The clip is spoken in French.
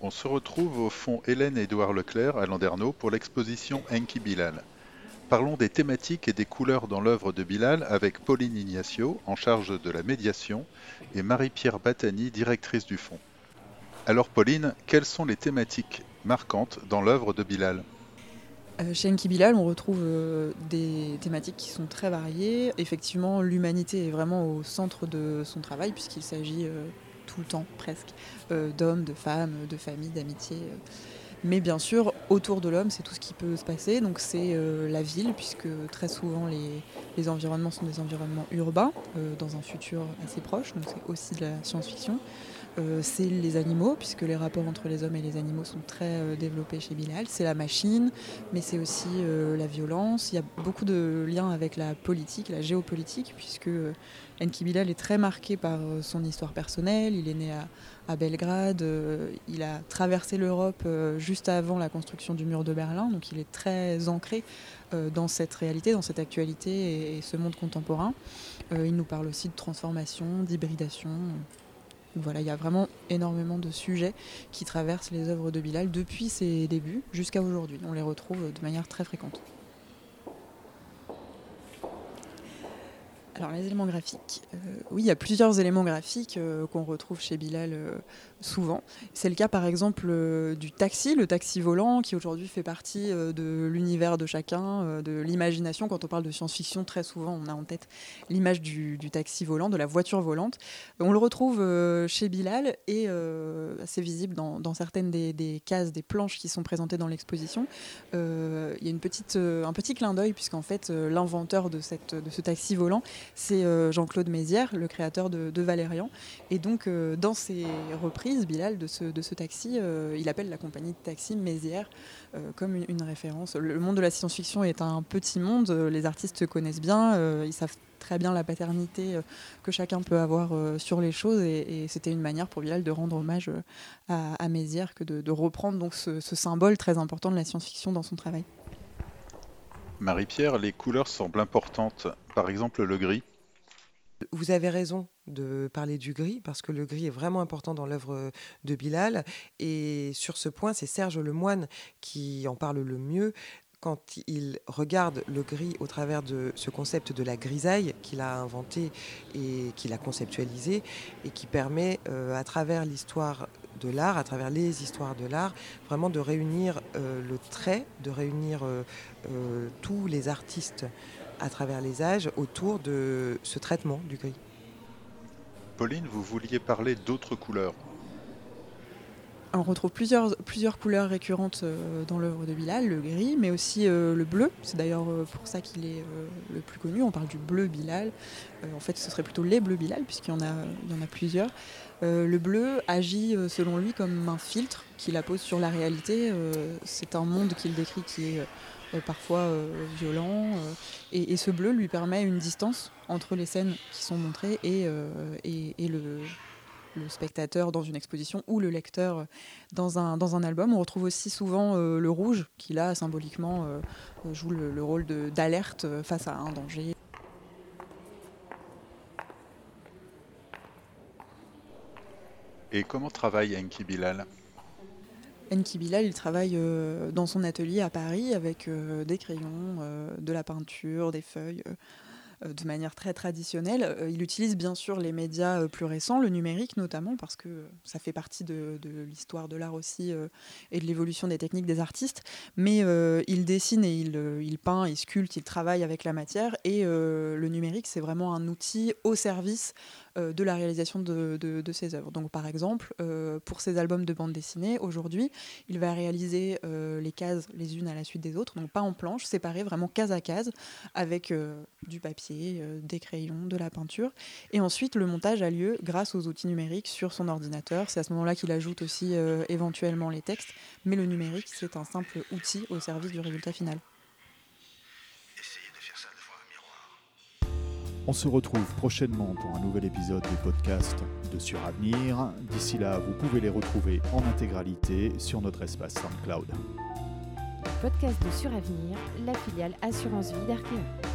On se retrouve au fond Hélène Édouard Leclerc à Landerneau pour l'exposition Enki Bilal. Parlons des thématiques et des couleurs dans l'œuvre de Bilal avec Pauline Ignacio, en charge de la médiation, et Marie-Pierre Batani, directrice du fonds. Alors Pauline, quelles sont les thématiques marquantes dans l'œuvre de Bilal? Chez Enki Bilal, on retrouve euh, des thématiques qui sont très variées. Effectivement, l'humanité est vraiment au centre de son travail, puisqu'il s'agit euh, tout le temps, presque, d'hommes, de femmes, de familles, d'amitié. Mais bien sûr, autour de l'homme, c'est tout ce qui peut se passer. Donc c'est la ville, puisque très souvent les, environnements sont des environnements urbains, dans un futur assez proche. Donc c'est aussi de la science-fiction. Euh, c'est les animaux, puisque les rapports entre les hommes et les animaux sont très euh, développés chez Bilal. C'est la machine, mais c'est aussi euh, la violence. Il y a beaucoup de liens avec la politique, la géopolitique, puisque Enki Bilal est très marqué par son histoire personnelle. Il est né à, Belgrade, il a traversé l'Europe juste avant la construction du mur de Berlin, donc il est très ancré dans cette réalité, dans cette actualité et ce monde contemporain. il nous parle aussi de transformation, d'hybridation voilà, il y a vraiment énormément de sujets qui traversent les œuvres de Bilal depuis ses débuts jusqu'à aujourd'hui. On les retrouve de manière très fréquente. Alors les éléments graphiques, euh, oui, il y a plusieurs éléments graphiques euh, qu'on retrouve chez Bilal euh, souvent. C'est le cas par exemple euh, du taxi, le taxi volant, qui aujourd'hui fait partie euh, de l'univers de chacun, euh, de l'imagination. Quand on parle de science-fiction, très souvent on a en tête l'image du, taxi volant, de la voiture volante. On le retrouve chez Bilal et assez visible dans, certaines des, cases, des planches qui sont présentées dans l'exposition. Il y a une petite, un petit clin d'œil, puisqu'en fait l'inventeur de, ce taxi volant, c'est Jean-Claude Mézières, le créateur de, de Valérian. Et donc dans ses reprises, Bilal, de ce, de ce taxi. Euh, il appelle la compagnie de taxi Mézières euh, comme une, référence. Le monde de la science-fiction est un petit monde, euh, les artistes se connaissent bien, ils savent très bien la paternité que chacun peut avoir sur les choses et, c'était une manière pour Bilal de rendre hommage à, Mézières que de, reprendre donc ce, ce symbole très important de la science-fiction dans son travail. Marie-Pierre, les couleurs semblent importantes, par exemple le gris. Vous avez raison de parler du gris, parce que le gris est vraiment important dans l'œuvre de Bilal. Et sur ce point, c'est Serge Lemoine qui en parle le mieux quand il regarde le gris au travers de ce concept de la grisaille qu'il a inventé et qu'il a conceptualisé et qui permet euh, à travers l'histoire de l'art, à travers les histoires de l'art, vraiment de réunir euh, le trait, de réunir euh, tous les artistes à travers les âges autour de ce traitement du gris. Pauline, vous vouliez parler d'autres couleurs. On retrouve plusieurs, couleurs récurrentes euh, dans l'œuvre de Bilal, le gris, mais aussi euh, le bleu. C'est d'ailleurs euh, pour ça qu'il est le plus connu. On parle du bleu Bilal. en fait, ce serait plutôt les bleus Bilal, puisqu'il y, en a, plusieurs. le bleu agit, selon lui, comme un filtre qu'il appose sur la réalité. C'est un monde qu'il décrit qui est parfois violent. Et, ce bleu lui permet une distance entre les scènes qui sont montrées et, le, spectateur dans une exposition ou le lecteur dans un, dans un album. On retrouve aussi souvent le rouge qui là symboliquement joue le, rôle d'alerte face à un danger. Et comment travaille Enki Bilal? Enki Bilal, il travaille euh, dans son atelier à Paris avec euh, des crayons, euh, de la peinture, des feuilles de manière très traditionnelle. Il utilise bien sûr les médias plus récents, le numérique notamment, parce que ça fait partie de, l'histoire de l'art aussi et de l'évolution des techniques des artistes. Mais il dessine et il, peint, il sculpte, il travaille avec la matière. Et le numérique, c'est vraiment un outil au service euh, de la réalisation de, ses œuvres. Donc par exemple, euh, pour ses albums de bande dessinée, aujourd'hui, il va réaliser euh, les cases les unes à la suite des autres, donc pas en planche, séparées vraiment case à case, avec du papier, des crayons, de la peinture. Et ensuite, le montage a lieu grâce aux outils numériques sur son ordinateur. C'est à ce moment-là qu'il ajoute aussi éventuellement les textes, mais le numérique, c'est un simple outil au service du résultat final. On se retrouve prochainement pour un nouvel épisode du podcast de Suravenir. D'ici là, vous pouvez les retrouver en intégralité sur notre espace SoundCloud. Podcast de Suravenir, la filiale Assurance Vie d'Arkea.